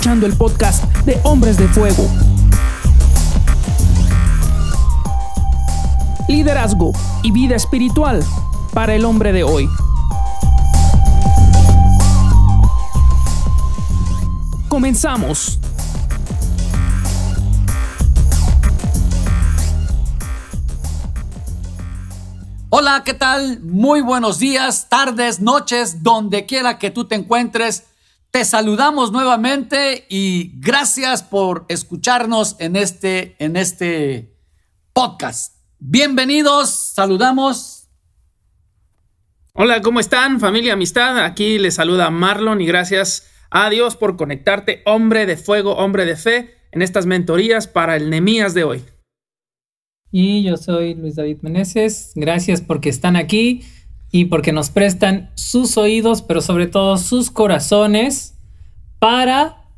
Escuchando el podcast de Hombres de Fuego. Liderazgo y vida espiritual para el hombre de hoy. Comenzamos. Hola, ¿qué tal? Muy buenos días, tardes, noches, donde quiera que tú te encuentres. Te saludamos nuevamente y gracias por escucharnos en este, en este podcast. Bienvenidos, saludamos. Hola, ¿cómo están? Familia, amistad. Aquí les saluda Marlon y gracias a Dios por conectarte, hombre de fuego, hombre de fe, en estas mentorías para el Nemías de hoy. Y yo soy Luis David Meneses. Gracias porque están aquí y porque nos prestan sus oídos, pero sobre todo sus corazones para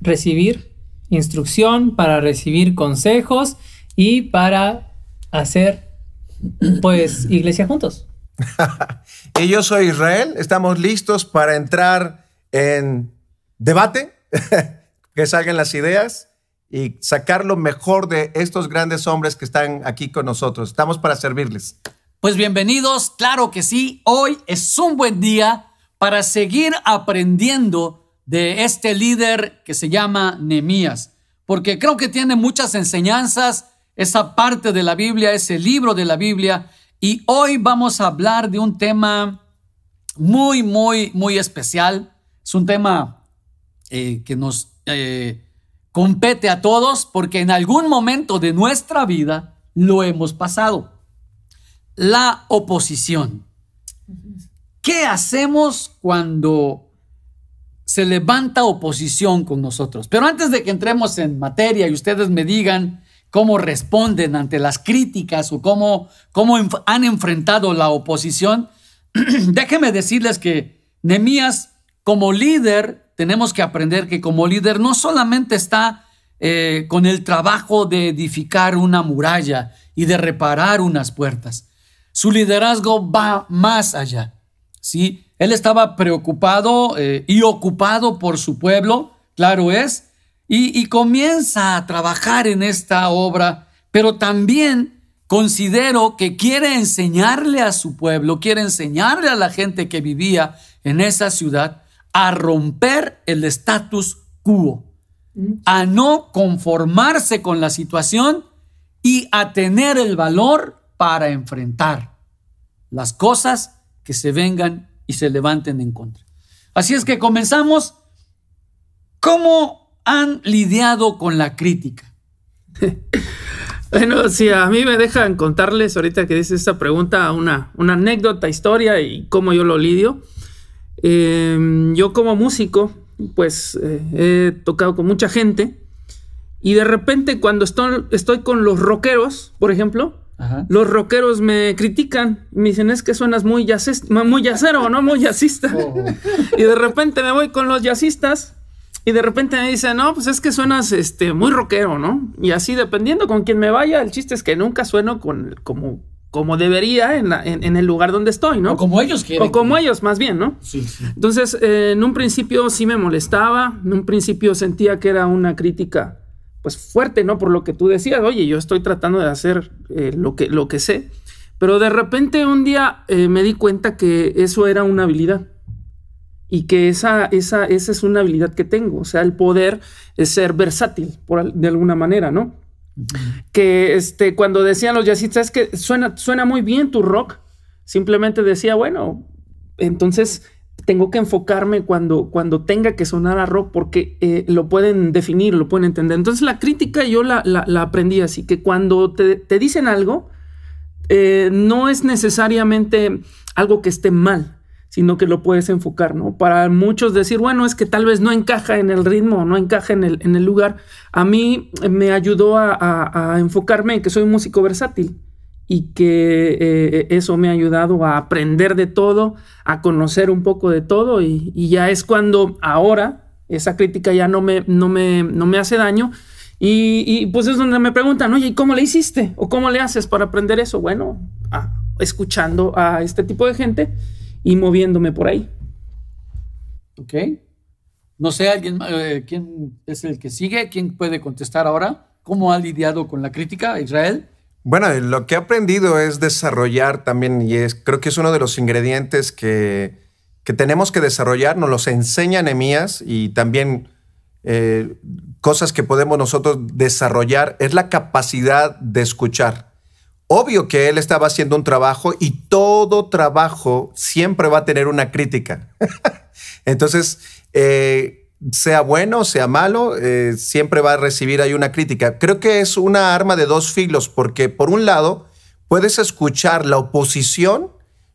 recibir instrucción, para recibir consejos y para hacer pues iglesia juntos. y yo soy Israel. Estamos listos para entrar en debate, que salgan las ideas y sacar lo mejor de estos grandes hombres que están aquí con nosotros. Estamos para servirles. Pues bienvenidos, claro que sí. Hoy es un buen día para seguir aprendiendo de este líder que se llama Nemías, porque creo que tiene muchas enseñanzas, esa parte de la Biblia, ese libro de la Biblia, y hoy vamos a hablar de un tema muy, muy, muy especial. Es un tema eh, que nos... Eh, compete a todos porque en algún momento de nuestra vida lo hemos pasado. La oposición. ¿Qué hacemos cuando se levanta oposición con nosotros? Pero antes de que entremos en materia y ustedes me digan cómo responden ante las críticas o cómo, cómo han enfrentado la oposición, déjenme decirles que Nemías como líder tenemos que aprender que como líder no solamente está eh, con el trabajo de edificar una muralla y de reparar unas puertas. Su liderazgo va más allá. ¿sí? Él estaba preocupado eh, y ocupado por su pueblo, claro es, y, y comienza a trabajar en esta obra, pero también considero que quiere enseñarle a su pueblo, quiere enseñarle a la gente que vivía en esa ciudad a romper el status quo, a no conformarse con la situación y a tener el valor para enfrentar las cosas que se vengan y se levanten en contra. Así es que comenzamos. ¿Cómo han lidiado con la crítica? bueno, si a mí me dejan contarles ahorita que dices esta pregunta una, una anécdota, historia y cómo yo lo lidio. Em, yo como músico, pues eh, he tocado con mucha gente y de repente cuando estoy con los rockeros, por ejemplo, los rockeros me critican, me dicen es que suenas muy, jazzista, muy jazzero, no muy jazzista. Oh. y de repente me voy con los jazzistas y de repente me dicen, no, pues es que suenas este, muy rockero, ¿no? Y así dependiendo con quién me vaya, el chiste es que nunca sueno con, como como debería en, el lugar donde estoy, ¿no? O como ellos quieren. O como ellos, más bien, ¿no? Sí. sí. Entonces, eh, en un principio sí me molestaba, en un principio sentía que era una crítica, pues fuerte, ¿no? Por lo que tú decías, oye, yo estoy tratando de hacer eh, lo, que, lo que sé, pero de repente un día eh, me di cuenta que eso era una habilidad y que esa, esa, esa es una habilidad que tengo, o sea, el poder es ser versátil, por, de alguna manera, ¿no? Que este, cuando decían los jazzistas, es que suena, suena muy bien tu rock, simplemente decía, bueno, entonces tengo que enfocarme cuando, cuando tenga que sonar a rock porque eh, lo pueden definir, lo pueden entender. Entonces la crítica yo la, aprendí así, que cuando te, dicen algo, eh, no es necesariamente algo que esté mal, sino que lo puedes enfocar, ¿no? Para muchos decir, bueno, es que tal vez no encaja en el ritmo, no encaja en el, en el lugar. A mí me ayudó a, enfocarme en que soy músico versátil y que eh, eso me ha ayudado a aprender de todo, a conocer un poco de todo y, ya es cuando ahora esa crítica ya no me, no me, no me hace daño. Y, y, pues es donde me preguntan, oye, ¿y cómo le hiciste? ¿O cómo le haces para aprender eso? Bueno, escuchando a este tipo de gente y moviéndome por ahí. Ok. No sé, alguien, eh, quién es el que sigue, quién puede contestar ahora. ¿Cómo ha lidiado con la crítica Israel? Bueno, lo que he aprendido es desarrollar también, y es, creo que es uno de los ingredientes que, que tenemos que desarrollar, nos los enseña Nehemías y también eh, cosas que podemos nosotros desarrollar, es la capacidad de escuchar. Obvio que él estaba haciendo un trabajo y todo trabajo siempre va a tener una crítica. Entonces, eh, sea bueno, sea malo, eh, siempre va a recibir ahí una crítica. Creo que es una arma de dos filos, porque por un lado puedes escuchar la oposición,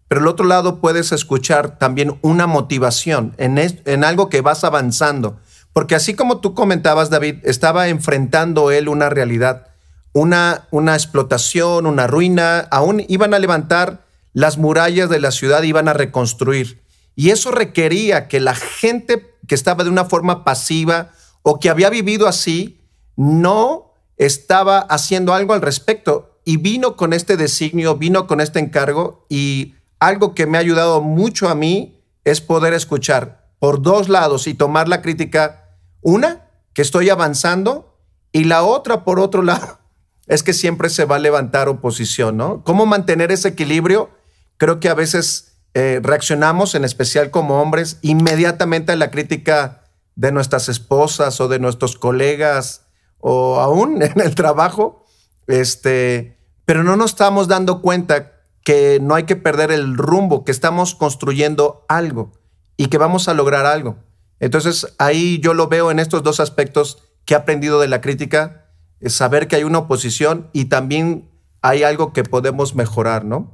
pero el otro lado puedes escuchar también una motivación en, en algo que vas avanzando. Porque así como tú comentabas, David, estaba enfrentando él una realidad, una, una explotación, una ruina, aún iban a levantar las murallas de la ciudad, iban a reconstruir. Y eso requería que la gente que estaba de una forma pasiva o que había vivido así, no estaba haciendo algo al respecto. Y vino con este designio, vino con este encargo y algo que me ha ayudado mucho a mí es poder escuchar por dos lados y tomar la crítica. Una, que estoy avanzando y la otra, por otro lado, es que siempre se va a levantar oposición, ¿no? ¿Cómo mantener ese equilibrio? Creo que a veces eh, reaccionamos, en especial como hombres, inmediatamente a la crítica de nuestras esposas o de nuestros colegas o aún en el trabajo, este, pero no nos estamos dando cuenta que no hay que perder el rumbo, que estamos construyendo algo y que vamos a lograr algo. Entonces ahí yo lo veo en estos dos aspectos que he aprendido de la crítica, es saber que hay una oposición y también hay algo que podemos mejorar, ¿no?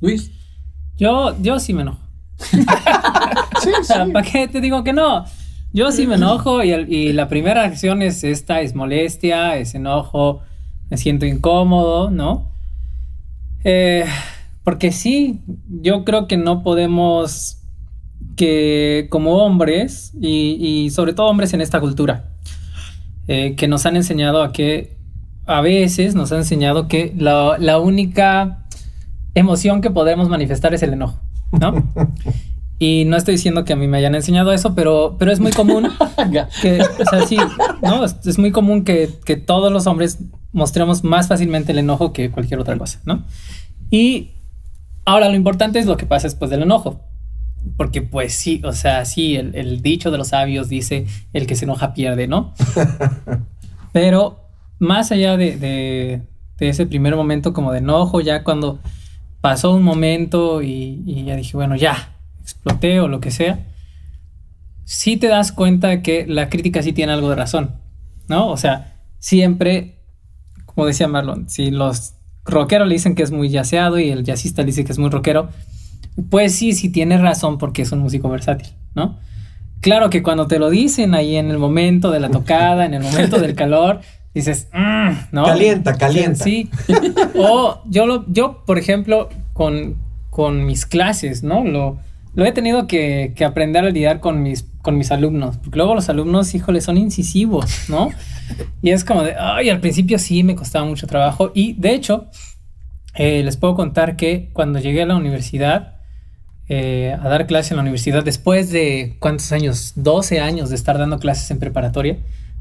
Luis. Yo, yo sí me enojo. ¿Para qué te digo que no? Yo sí me enojo y, la primera acción es esta, es molestia, es enojo, me siento incómodo, ¿no? Eh, porque sí, yo creo que no podemos que como hombres y, sobre todo hombres en esta cultura, eh, que nos han enseñado a que a veces nos han enseñado que la, la única emoción que podemos manifestar es el enojo, ¿no? Y no estoy diciendo que a mí me hayan enseñado eso, pero, pero es muy común que, o sea, sí, ¿no? Es, muy común que, que, todos los hombres mostremos más fácilmente el enojo que cualquier otra cosa, ¿no? Y ahora lo importante es lo que pasa después del enojo. Porque pues sí, o sea, sí, el, el dicho de los sabios dice, el que se enoja pierde, ¿no? Pero más allá de, de, de ese primer momento como de enojo, ya cuando pasó un momento y, ya dije, bueno, ya, exploté o lo que sea, sí te das cuenta que la crítica sí tiene algo de razón, ¿no? O sea, siempre, como decía Marlon, si los rockeros le dicen que es muy yaceado y el jazzista dice que es muy rockero, pues sí, sí tiene razón porque es un músico versátil, ¿no? Claro que cuando te lo dicen ahí en el momento de la tocada, en el momento del calor, dices, mm", ¿no? Calienta, calienta. Sí. o yo, lo, yo por ejemplo, con, con mis clases, ¿no? Lo, lo he tenido que, que, aprender a lidiar con mis, con mis alumnos, porque luego los alumnos, híjole, son incisivos, ¿no? Y es como de, ay, al principio sí me costaba mucho trabajo. Y de hecho, eh, les puedo contar que cuando llegué a la universidad, eh, a dar clases en la universidad, después de, ¿cuántos años? 12 años de estar dando clases en preparatoria,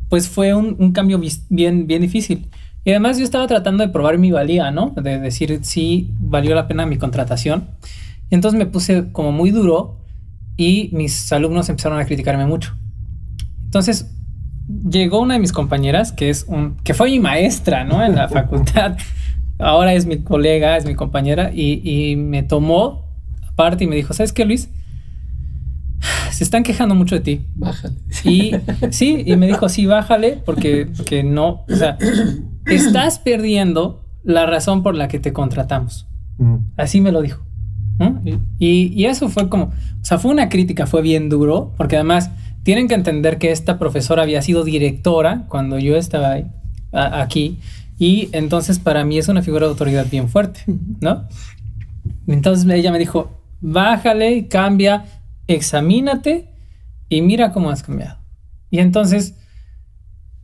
pues fue un, cambio bien, bien difícil. Y además yo estaba tratando de probar mi valía, ¿no? De decir si valió la pena mi contratación. Y entonces me puse como muy duro y mis alumnos empezaron a criticarme mucho. Entonces llegó una de mis compañeras, que es un, que fue mi maestra, ¿no? En la facultad. Ahora es mi colega, es mi compañera y, y me tomó aparte y me dijo, ¿sabes qué, Luis? Se están quejando mucho de ti. Bájale. Y sí, y me dijo, sí, bájale, porque, que no, o sea, estás perdiendo la razón por la que te contratamos. Mm. Así me lo dijo. Y, y, eso fue como, o sea, fue una crítica, fue bien duro, porque además tienen que entender que esta profesora había sido directora cuando yo estaba ahí, aquí, y entonces para mí es una figura de autoridad bien fuerte, ¿no? Entonces ella me dijo, bájale, cambia, examínate y mira cómo has cambiado. Y entonces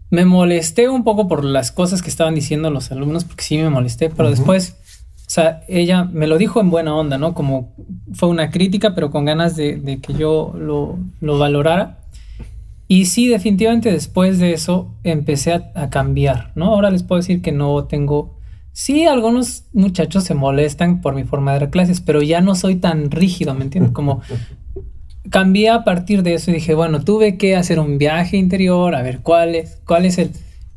me molesté un poco por las cosas que estaban diciendo los alumnos, porque sí me molesté, pero después, o sea, ella me lo dijo en buena onda, ¿no? Como fue una crítica, pero con ganas de, que yo lo, lo valorara. Y sí, definitivamente después de eso empecé a, cambiar, ¿no? Ahora les puedo decir que no tengo... Sí, algunos muchachos se molestan por mi forma de dar clases, pero ya no soy tan rígido, ¿me entiendes? Como cambié a partir de eso y dije, bueno, tuve que hacer un viaje interior, a ver cuál es, cuál es el...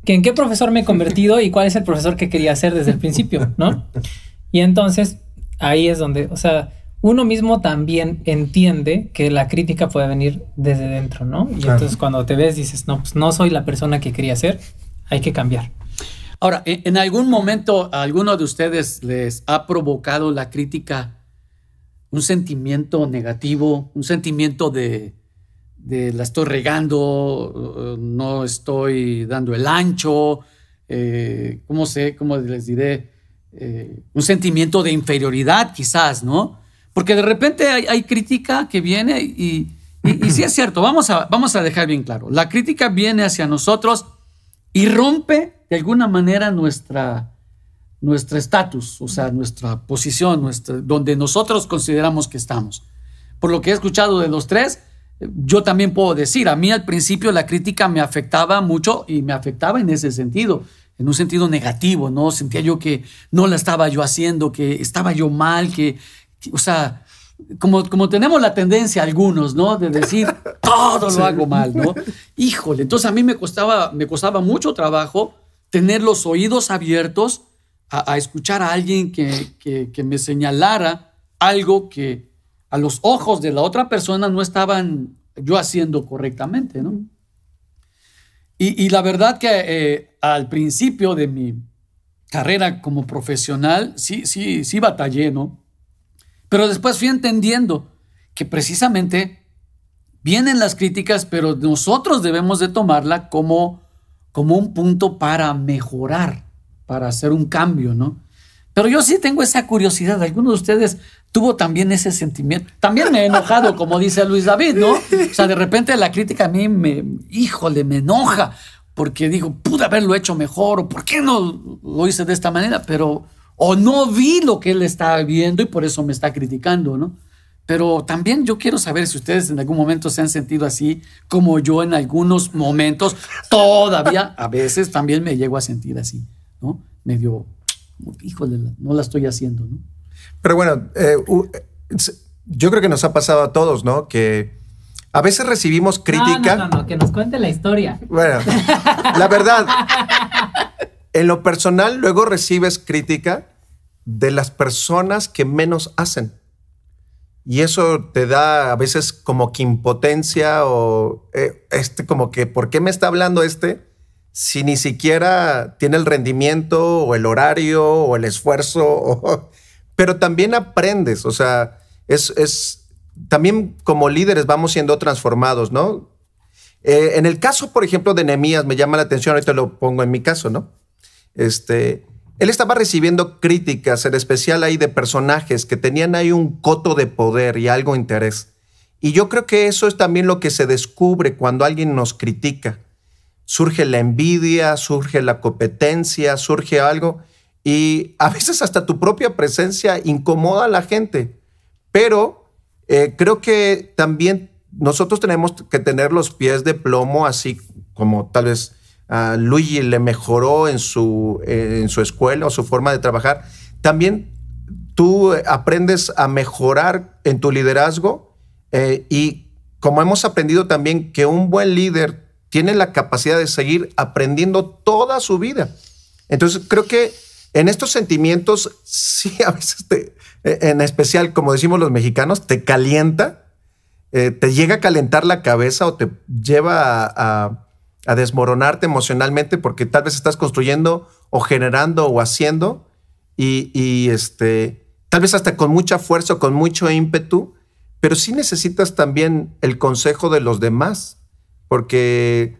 Que en qué profesor me he convertido y cuál es el profesor que quería ser desde el principio, ¿no? Y entonces ahí es donde, o sea, uno mismo también entiende que la crítica puede venir desde dentro, ¿no? Y entonces cuando te ves dices, no, pues no soy la persona que quería ser, hay que cambiar. Ahora, ¿en algún momento a alguno de ustedes les ha provocado la crítica un sentimiento negativo, un sentimiento de, la estoy regando, no estoy dando el ancho, eh, ¿cómo sé? ¿Cómo les diré? Eh, un sentimiento de inferioridad quizás, ¿no? Porque de repente hay, crítica que viene y, y, sí es cierto, vamos a, vamos a dejar bien claro, la crítica viene hacia nosotros y rompe de alguna manera nuestra nuestro estatus, o sea, nuestra posición, nuestra, donde nosotros consideramos que estamos. Por lo que he escuchado de los tres, yo también puedo decir, a mí al principio la crítica me afectaba mucho y me afectaba en ese sentido, en un sentido negativo, ¿no? Sentía yo que no la estaba yo haciendo, que estaba yo mal, que o sea, como, como tenemos la tendencia algunos, ¿no? De decir, todo lo hago mal, ¿no? Híjole, entonces a mí me costaba, me costaba mucho trabajo tener los oídos abiertos a, escuchar a alguien que, que, me señalara algo que a los ojos de la otra persona no estaban yo haciendo correctamente, ¿no? Y, la verdad que eh, al principio de mi carrera como profesional, sí, sí, sí batallé, ¿no? Pero después fui entendiendo que precisamente vienen las críticas, pero nosotros debemos de tomarla como, como un punto para mejorar, para hacer un cambio, ¿no? Pero yo sí tengo esa curiosidad. ¿Alguno de ustedes tuvo también ese sentimiento? También me he enojado, como dice Luis David, ¿no? O sea, de repente la crítica a mí me, híjole, me enoja porque digo, pude haberlo hecho mejor o por qué no lo hice de esta manera, pero o no vi lo que él estaba viendo y por eso me está criticando, ¿no? Pero también yo quiero saber si ustedes en algún momento se han sentido así como yo en algunos momentos, todavía a veces también me llego a sentir así, ¿no? Medio, híjole, no la estoy haciendo, ¿no? Pero bueno, eh, yo creo que nos ha pasado a todos, ¿no? Que a veces recibimos crítica. No, no, no, que nos cuente la historia. Bueno, la verdad, en lo personal, luego recibes crítica de las personas que menos hacen. Y eso te da a veces como que impotencia o eh, este como que, ¿por qué me está hablando este si ni siquiera tiene el rendimiento o el horario o el esfuerzo? pero también aprendes, o sea, es, es, también como líderes vamos siendo transformados, ¿no? Eh, en el caso, por ejemplo, de Nehemías, me llama la atención, ahorita lo pongo en mi caso, ¿no? Este, él estaba recibiendo críticas, en especial ahí de personajes que tenían ahí un coto de poder y algo interés. Y yo creo que eso es también lo que se descubre cuando alguien nos critica. Surge la envidia, surge la competencia, surge algo y a veces hasta tu propia presencia incomoda a la gente. Pero eh, creo que también nosotros tenemos que tener los pies de plomo, así como tal vez Luigi le mejoró en su, en su escuela o su forma de trabajar, también tú aprendes a mejorar en tu liderazgo eh, y como hemos aprendido también que un buen líder tiene la capacidad de seguir aprendiendo toda su vida. Entonces creo que en estos sentimientos, sí, a veces, te, en especial, como decimos los mexicanos, te calienta, eh, te llega a calentar la cabeza o te lleva a a desmoronarte emocionalmente porque tal vez estás construyendo o generando o haciendo y, este, tal vez hasta con mucha fuerza o con mucho ímpetu, pero sí necesitas también el consejo de los demás, porque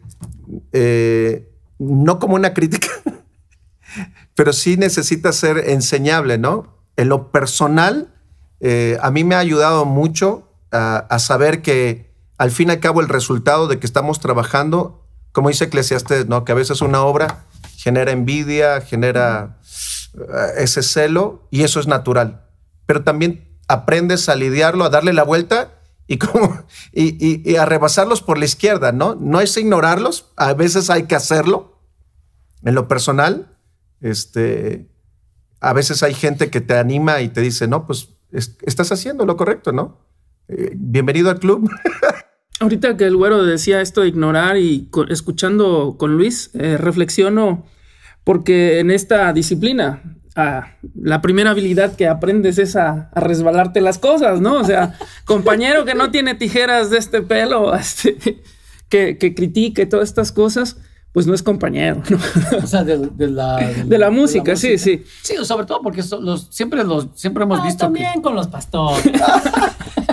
eh, no como una crítica, pero sí necesitas ser enseñable, ¿no? En lo personal, eh, a mí me ha ayudado mucho a, a saber que al fin y al cabo el resultado de que estamos trabajando como dice Eclesiastes, ¿no? que a veces una obra genera envidia, genera eh, ese celo, y eso es natural. Pero también aprendes a lidiarlo, a darle la vuelta y, como, y, y, a rebasarlos por la izquierda, ¿no? No es ignorarlos, a veces hay que hacerlo. En lo personal, este, a veces hay gente que te anima y te dice, no, pues estás haciendo lo correcto, ¿no? Eh, bienvenido al club. Ahorita que el güero decía esto de ignorar y escuchando con Luis, eh, reflexiono porque en esta disciplina la primera habilidad que aprendes es a, resbalarte las cosas, ¿no? O sea, compañero que no tiene tijeras de este pelo, este, que, que critique todas estas cosas, pues no es compañero. ¿no? O sea, de, la, de, la, música, sí, sí. Sí, sobre todo porque los, siempre, los, siempre hemos visto. También con los pastores.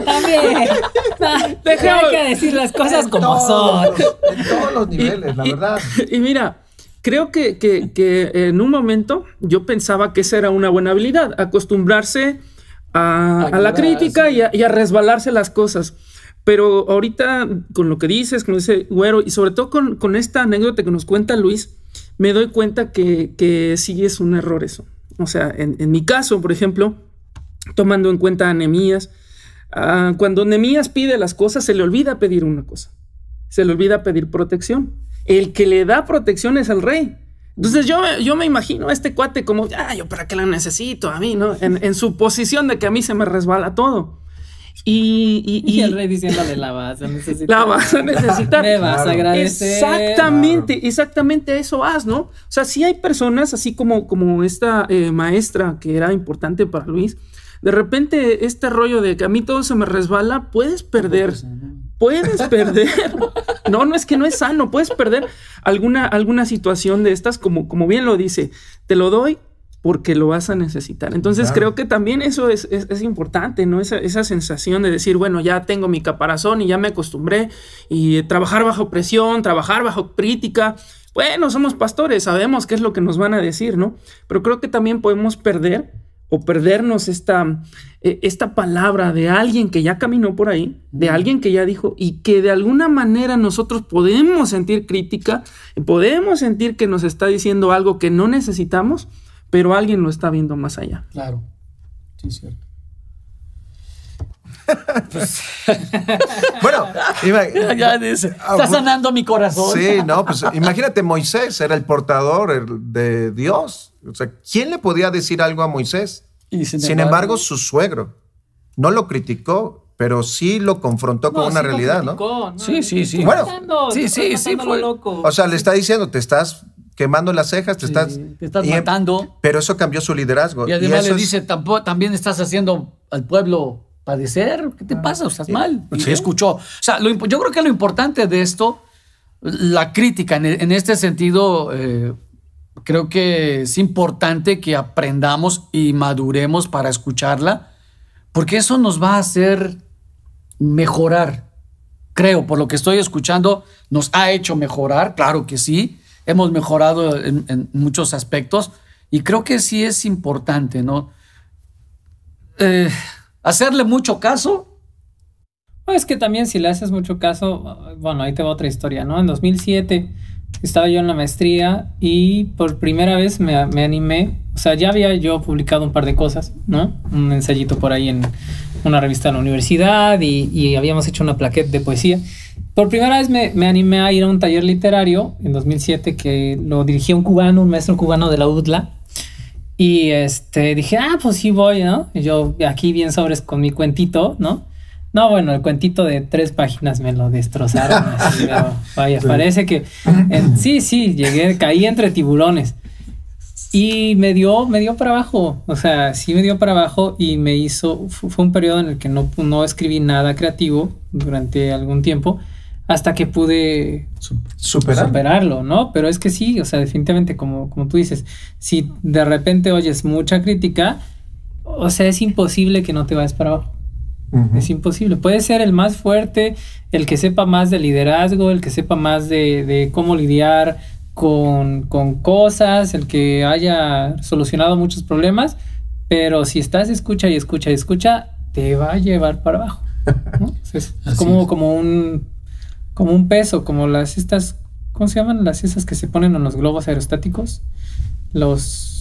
también. hay que decir las cosas como son. En todos los niveles, la verdad. y mira, creo que, en un momento yo pensaba que esa era una buena habilidad, acostumbrarse a, la crítica y a, resbalarse las cosas. Pero ahorita, con lo que dices, con ese güero, y sobre todo con, esta anécdota que nos cuenta Luis, me doy cuenta que, sí es un error eso. O sea, en, mi caso, por ejemplo, tomando en cuenta a Nemías, ah, cuando Nemías pide las cosas, se le olvida pedir una cosa. Se le olvida pedir protección el que le da protección es el rey. Entonces yo, yo me imagino a este cuate como, ah, yo para qué la necesito a mí, ¿no? En, su posición de que a mí se me resbala todo. Y, y, el rey diciéndole, la vas a necesitar. La vas a necesitar. me vas a agradecer. Exactamente, exactamente eso vas, ¿no? O sea, si hay personas así como, como esta eh, maestra que era importante para Luis, de repente este rollo de que a mí todo se me resbala, puedes perder puedes perder. No, no es que no es sano, puedes perder alguna, alguna situación de estas, como, como bien lo dice, te lo doy porque lo vas a necesitar. Entonces creo que también eso es, importante, ¿no? Esa, esa, sensación de decir, bueno, ya tengo mi caparazón y ya me acostumbré y trabajar bajo presión, trabajar bajo crítica. Bueno, somos pastores, sabemos qué es lo que nos van a decir, ¿no? Pero creo que también podemos perder o perdernos esta, e, esta palabra de alguien que ya caminó por ahí, de alguien que ya dijo y que de alguna manera nosotros podemos sentir crítica, podemos sentir que nos está diciendo algo que no necesitamos, pero alguien lo está viendo más allá. Claro, sí, cierto. bueno, ya, dice, está sanando mi corazón. Sí, no, pues imagínate, Moisés era el portador de Dios. O sea, ¿quién le podía decir algo a Moisés? sin, embargo, su suegro no lo criticó, pero sí lo confrontó con una realidad, ¿no? Sí, sí, sí. Bueno, sí, sí, sí. O sea, le está diciendo, te estás quemando las cejas, te estás, te estás matando. Pero eso cambió su liderazgo. Y además le dice, también estás haciendo al pueblo padecer. ¿Qué te pasa? Estás mal. Y escuchó. O sea, yo creo que lo importante de esto, la crítica en, este sentido, eh, creo que es importante que aprendamos y maduremos para escucharla, porque eso nos va a hacer mejorar. Creo, por lo que estoy escuchando, nos ha hecho mejorar, claro que sí, hemos mejorado en, muchos aspectos y creo que sí es importante, ¿no? Eh, hacerle mucho caso. Es que también si le haces mucho caso, bueno, ahí te va otra historia, ¿no? En 2007 estaba yo en la maestría y por primera vez me, animé, o sea, ya había yo publicado un par de cosas, ¿no? Un ensayito por ahí en una revista de la universidad y, habíamos hecho una plaqueta de poesía. Por primera vez me, me, animé a ir a un taller literario en 2007 que lo dirigía un cubano, un maestro cubano de la UDLA. Y este, dije, ah, pues sí voy, ¿no? Y yo aquí bien sobres con mi cuentito, ¿no? No, bueno, el cuentito de tres páginas me lo destrozaron. vaya, parece que sí, sí, llegué, caí entre tiburones. Y me dio, me dio para abajo. O sea, sí me dio para abajo y me hizo. Fue un periodo en el que no, no escribí nada creativo durante algún tiempo hasta que pude superarlo, ¿no? Pero es que sí, o sea, definitivamente, como, como tú dices, si de repente oyes mucha crítica, o sea, es imposible que no te vayas para abajo. Es imposible. Puede ser el más fuerte, el que sepa más de liderazgo, el que sepa más de, cómo lidiar con, cosas, el que haya solucionado muchos problemas, pero si estás escucha y escucha y escucha, te va a llevar para abajo. Es, como, como, un, como un peso, como las estas, ¿cómo se llaman? Las esas que se ponen en los globos aerostáticos. Los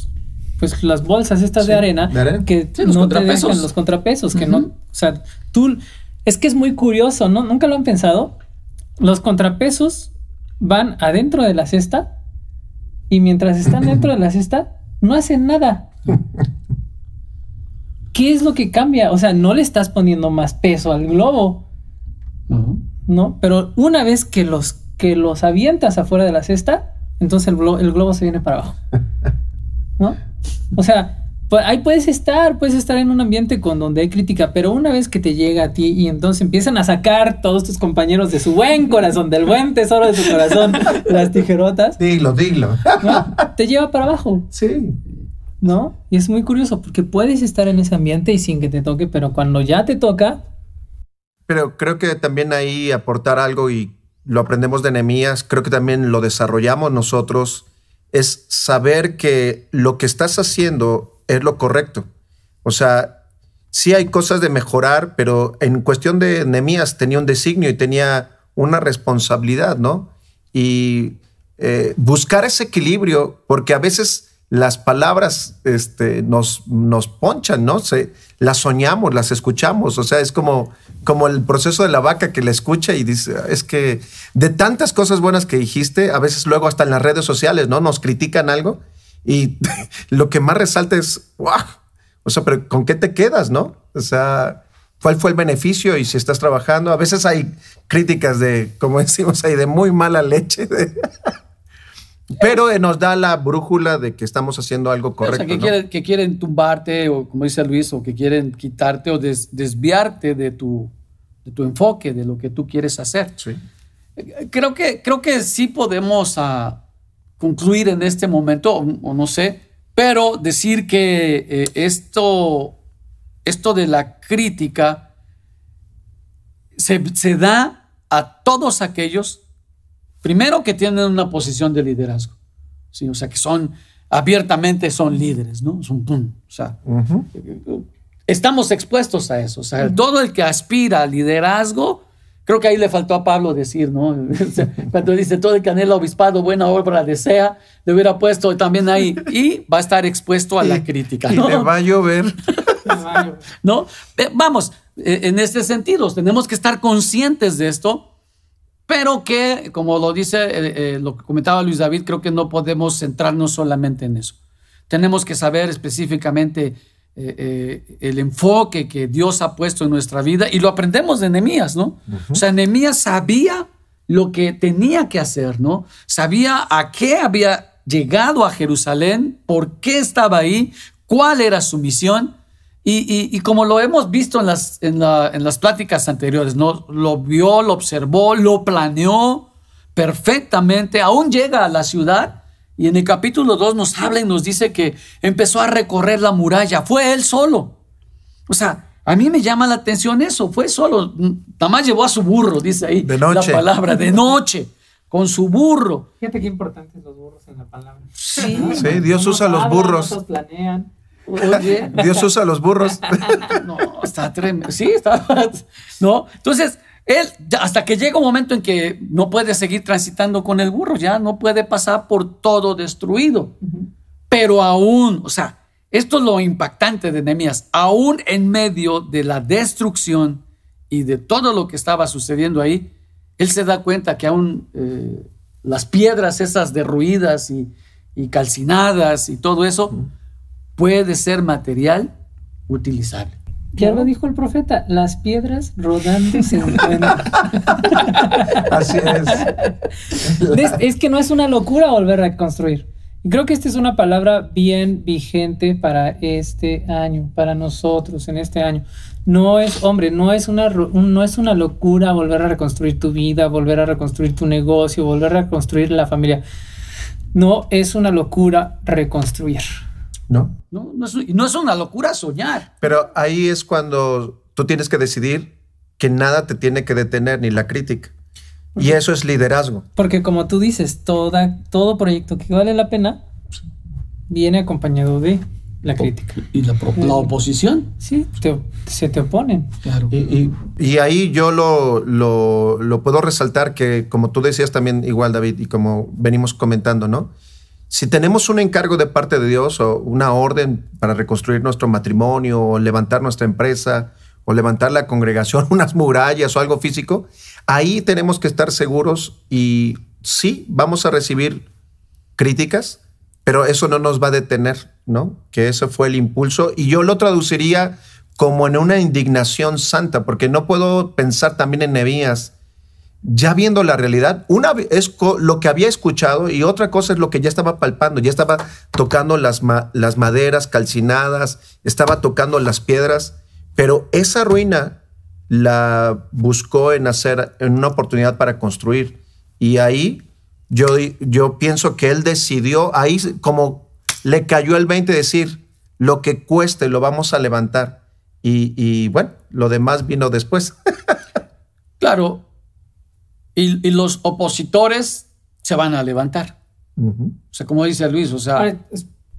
pues las bolsas estas de, arena, que no te dejan los contrapesos, que no, o sea, tú Es que es muy curioso, ¿no? ¿Nunca lo han pensado? Los contrapesos van adentro de la cesta y mientras están dentro de la cesta, no hacen nada. ¿Qué es lo que cambia? O sea, no le estás poniendo más peso al globo. ¿No? Pero una vez que los, que los avientas afuera de la cesta, entonces el, el globo se viene para abajo. O sea, ahí puedes estar, puedes estar en un ambiente con donde hay crítica, pero una vez que te llega a ti y entonces empiezan a sacar todos tus compañeros de su buen corazón, del buen tesoro de su corazón, las tijerotas, Dilo, dilo. ¿no? te lleva para abajo. Sí. ¿no? Y es muy curioso porque puedes estar en ese ambiente y sin que te toque, pero cuando ya te toca, Pero creo que también ahí aportar algo y lo aprendemos de Nehemías, creo que también lo desarrollamos nosotros, es saber que lo que estás haciendo es lo correcto. O sea, sí hay cosas de mejorar, pero en cuestión de Nehemías tenía un designio y tenía una responsabilidad, ¿no? Y eh, buscar ese equilibrio, porque a veces las palabras este, nos, nos ponchan, ¿no? Se, las soñamos, las escuchamos, o sea, es como, como el proceso de la vaca que la escucha y dice, es que de tantas cosas buenas que dijiste, a veces luego hasta en las redes sociales, ¿no? Nos critican algo y lo que más resalta es, ¡wow! O sea, pero ¿con qué te quedas, no? O sea, ¿cuál fue el beneficio? Y si estás trabajando, a veces hay críticas de, como decimos ahí, de muy mala leche. Pero eh, nos da la brújula de que estamos haciendo algo O correcto. sea, que, ¿no? quieren, que quieren tumbarte, o como dice Luis, o que quieren quitarte o des- desviarte de tu, de tu enfoque, de lo que tú quieres hacer. Sí. Creo que, creo que sí podemos ah, concluir en este momento, o, o no sé, pero decir que eh, esto, esto de la crítica se, se da a todos aquellos, primero que tienen una posición de liderazgo, ¿sí? o sea, que son abiertamente son líderes, ¿no? Son, pum, o sea, estamos expuestos a eso. O sea, todo el que aspira al liderazgo, creo que ahí le faltó a Pablo decir, ¿no? Cuando dice todo el que anhela obispado, buena obra desea, le hubiera puesto también ahí y va a estar expuesto a la crítica, Y le va a llover. ¿no? Vamos, eh, en este sentido, tenemos que estar conscientes de esto, pero que, como lo dice, eh, eh, lo que comentaba Luis David, creo que no podemos centrarnos solamente en eso. Tenemos que saber específicamente eh, el enfoque que Dios ha puesto en nuestra vida y lo aprendemos de Nehemías, ¿no? O sea, Nehemías sabía lo que tenía que hacer, ¿no? Sabía a qué había llegado a Jerusalén, por qué estaba ahí, cuál era su misión. Y, y- y como lo hemos visto en las, en, la- en las pláticas anteriores, ¿no? Lo vio, lo observó, lo planeó perfectamente, aún llega a la ciudad y en el capítulo 2 nos habla y nos dice que empezó a recorrer la muralla, fue él solo. O sea, a mí me llama la atención eso, fue solo, nada más llevó a su burro, dice ahí De noche. la palabra, de noche, con su burro. fíjate qué importantes los burros en la palabra. Sí. Sí, Dios usa los burros. Los planean. Oye, Dios usa los burros. No, está tremendo. Sí, está. No, entonces, él, hasta que llega un momento en que no puede seguir transitando con el burro, ya no puede pasar por todo destruido. Pero aún, o sea, esto es lo impactante de Nehemías, aún en medio de la destrucción y de todo lo que estaba sucediendo ahí, él se da cuenta que aún eh, las piedras esas derruidas y, y calcinadas y todo eso puede ser material utilizable. Ya lo dijo el profeta, las piedras rodando se encuentran. Así es. es, es que no es una locura volver a reconstruir. Y creo que esta es una palabra bien vigente para este año, para nosotros en este año. No es, hombre, no es una, no es una locura volver a reconstruir tu vida, volver a reconstruir tu negocio, volver a reconstruir la familia. No es una locura reconstruir. ¿No? No, no es, no es una locura soñar. Pero ahí es cuando tú tienes que decidir que nada te tiene que detener, ni la crítica. Y eso es liderazgo. Porque como tú dices, toda, todo proyecto que vale la pena viene acompañado de la crítica. Y la, oposición. Sí, te- se te oponen. Claro. Y, y- y ahí yo lo, lo- lo puedo resaltar que, como tú decías también igual, David, y como venimos comentando, ¿no? Si tenemos un encargo de parte de Dios o una orden para reconstruir nuestro matrimonio o levantar nuestra empresa o levantar la congregación, unas murallas o algo físico, ahí tenemos que estar seguros y sí, vamos a recibir críticas, pero eso no nos va a detener, ¿no? Que ese fue el impulso. Y yo lo traduciría como en una indignación santa, porque no puedo pensar también en Nehemías ya viendo la realidad, una es lo que había escuchado y otra cosa es lo que ya estaba palpando, ya estaba tocando las, las maderas calcinadas, estaba tocando las piedras, pero esa ruina la buscó en hacer en una oportunidad para construir. Y ahí yo, yo pienso que él decidió, ahí como le cayó el 20 decir, lo que cueste lo vamos a levantar. Y, y bueno, lo demás vino después. claro, y, los opositores se van a levantar. O sea, como dice Luis, o sea...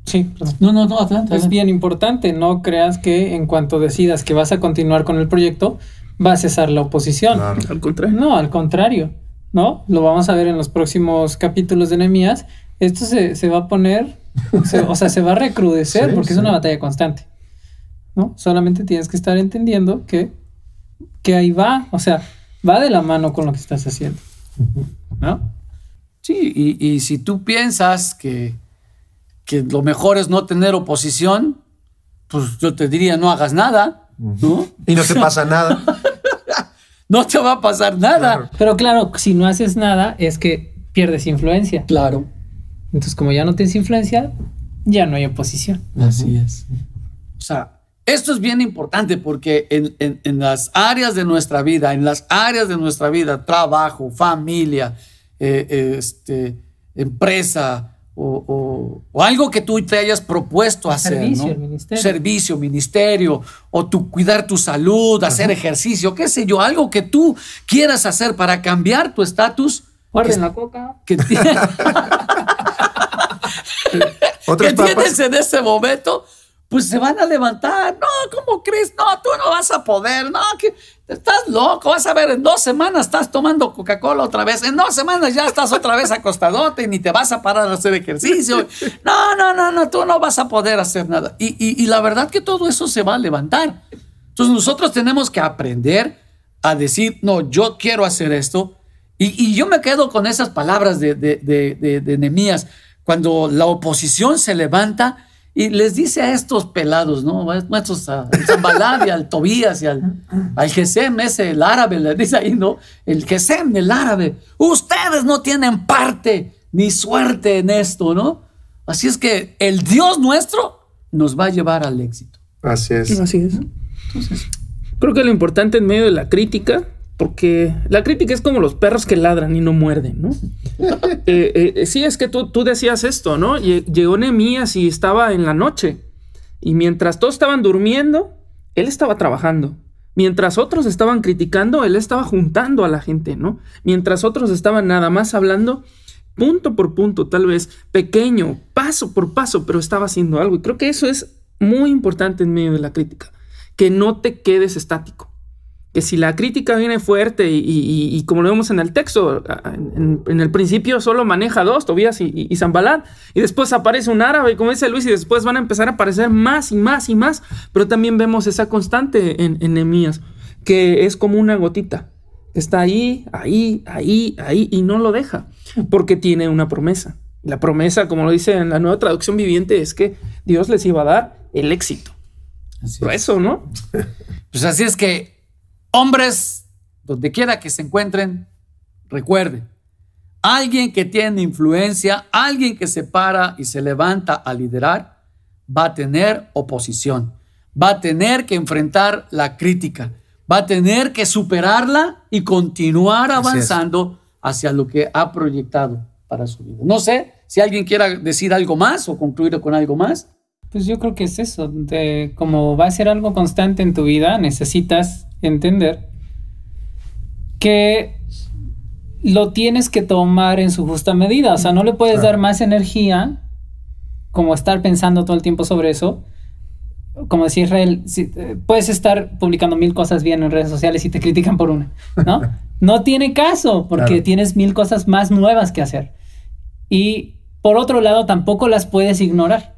sí, No, no, no, adelante, Es bien importante, no creas que en cuanto decidas que vas a continuar con el proyecto, va a cesar la oposición. Al contrario. No, al contrario, ¿no? Lo vamos a ver en los próximos capítulos de Nehemías. Esto se, se va a poner, o sea, se va a recrudecer porque es una batalla constante, ¿no? Solamente tienes que estar entendiendo que, que ahí va, o sea, va de la mano con lo que estás haciendo. ¿No? Sí, y, si tú piensas que, que, lo mejor es no tener oposición, pues yo te diría no hagas nada, ¿no? Y no te pasa nada. no te va a pasar nada. Pero claro, si no haces nada es que pierdes influencia. Claro. Entonces, como ya no tienes influencia, ya no hay oposición. Así es. O sea, esto es bien importante porque en, las áreas de nuestra vida, en las áreas de nuestra vida, trabajo, familia, eh, este, empresa o, algo que tú te hayas propuesto hacer, servicio, ministerio. servicio, ministerio, o tu, cuidar tu salud, hacer ejercicio, qué sé yo, algo que tú quieras hacer para cambiar tu estatus. Guarden la coca. Que, que tienes en ese momento pues se van a levantar. No, ¿cómo crees? No, tú no vas a poder. No, que estás loco. Vas a ver, en dos semanas estás tomando Coca-Cola otra vez. En dos semanas ya estás otra vez acostadote y ni te vas a parar a hacer ejercicio. No, no, no, no, tú no vas a poder hacer nada. Y, la verdad que todo eso se va a levantar. Entonces nosotros tenemos que aprender a decir, no, yo quiero hacer esto. Y, yo me quedo con esas palabras de, de, de, de Nemías. Cuando la oposición se levanta, y les dice a estos pelados, ¿no? Nuestros, al Zambalad y al Tobías y al, al Gesem, ese, el árabe, les dice ahí, ¿no? El Gesem, el árabe. Ustedes no tienen parte ni suerte en esto, ¿no? Así es que el Dios nuestro nos va a llevar al éxito. Así es. Así es. Entonces, creo que lo importante en medio de la crítica porque la crítica es como los perros que ladran y no muerden, ¿no? Eh, eh, eh, sí, es que tú, tú decías esto, ¿no? Llegó Nemías y estaba en la noche. Y mientras todos estaban durmiendo, él estaba trabajando. Mientras otros estaban criticando, él estaba juntando a la gente, ¿no? Mientras otros estaban nada más hablando, punto por punto, tal vez pequeño, paso por paso, pero estaba haciendo algo. Y creo que eso es muy importante en medio de la crítica, que no te quedes estático que si la crítica viene fuerte y, como lo vemos en el texto, en, el principio solo maneja dos, Tobías y, y, Zambalat, y después aparece un árabe, como dice Luis, y después van a empezar a aparecer más y más y más, pero también vemos esa constante en, en que es como una gotita, está ahí, ahí, ahí, ahí, y no lo deja, porque tiene una promesa. La promesa, como lo dice en la nueva traducción viviente, es que Dios les iba a dar el éxito. Así eso, ¿no? Pues así es que Hombres, donde quiera que se encuentren, recuerden, alguien que tiene influencia, alguien que se para y se levanta a liderar, va a tener oposición, va a tener que enfrentar la crítica, va a tener que superarla y continuar avanzando hacia lo que ha proyectado para su vida. No sé si alguien quiera decir algo más o concluir con algo más. Pues yo creo que es eso, de como va a ser algo constante en tu vida, necesitas entender que lo tienes que tomar en su justa medida. O sea, no le puedes dar más energía como estar pensando todo el tiempo sobre eso. Como decía Israel, eh, puedes estar publicando mil cosas bien en redes sociales y te critican por una, ¿no? no tiene caso porque tienes mil cosas más nuevas que hacer. Y por otro lado, tampoco las puedes ignorar.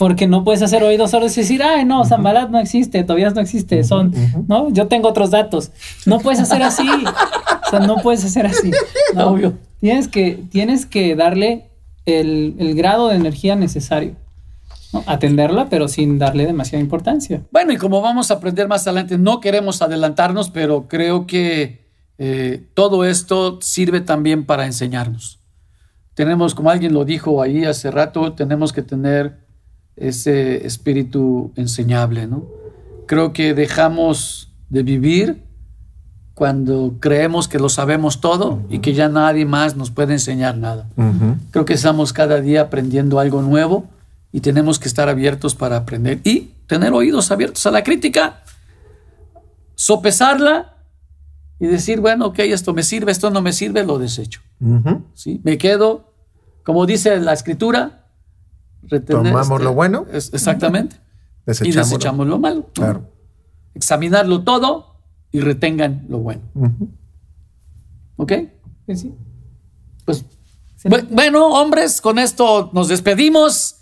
Porque no puedes hacer oídos sordos y decir, ay, no, Zambalat no existe, Tobías no existe, son, ¿no? Yo tengo otros datos. No puedes hacer así. o sea, no puedes hacer así. ¿no? Obvio. Tienes que, tienes que darle el, el grado de energía necesario. ¿no? Atenderla, pero sin darle demasiada importancia. Bueno, y como vamos a aprender más adelante, no queremos adelantarnos, pero creo que eh, todo esto sirve también para enseñarnos. Tenemos, como alguien lo dijo ahí hace rato, tenemos que tener ese espíritu enseñable, ¿no? Creo que dejamos de vivir cuando creemos que lo sabemos todo y que ya nadie más nos puede enseñar nada. Creo que estamos cada día aprendiendo algo nuevo y tenemos que estar abiertos para aprender y tener oídos abiertos a la crítica, sopesarla y decir, bueno, ok, esto me sirve, esto no me sirve, lo desecho. ¿sí? Me quedo, como dice la escritura, retener- Tomamos este, lo bueno. es- exactamente. y Desechamos. lo malo. ¿no? Claro. Examinarlo todo y retengan lo bueno. Ujú. ¿Ok? Sí, sí. Pues bu- bueno, hombres, con esto nos despedimos.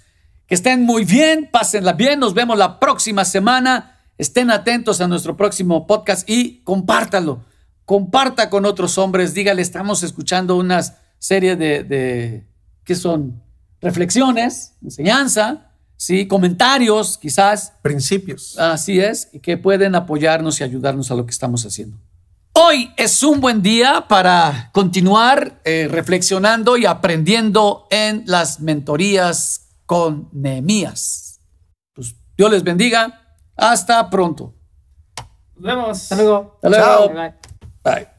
Que estén muy bien, pásenla bien. Nos vemos la próxima semana. Estén atentos a nuestro próximo podcast y compártalo. Comparta con otros hombres. Dígale, estamos escuchando una serie de, de ¿qué son? Reflexiones, enseñanza, ¿sí? comentarios, quizás. Principios. Así es, y que pueden apoyarnos y ayudarnos a lo que estamos haciendo. Hoy es un buen día para continuar eh, reflexionando y aprendiendo en las mentorías con Nehemías. Pues Dios les bendiga. Hasta pronto. Nos vemos. Hasta luego. Hasta luego. Bye, bye. Bye.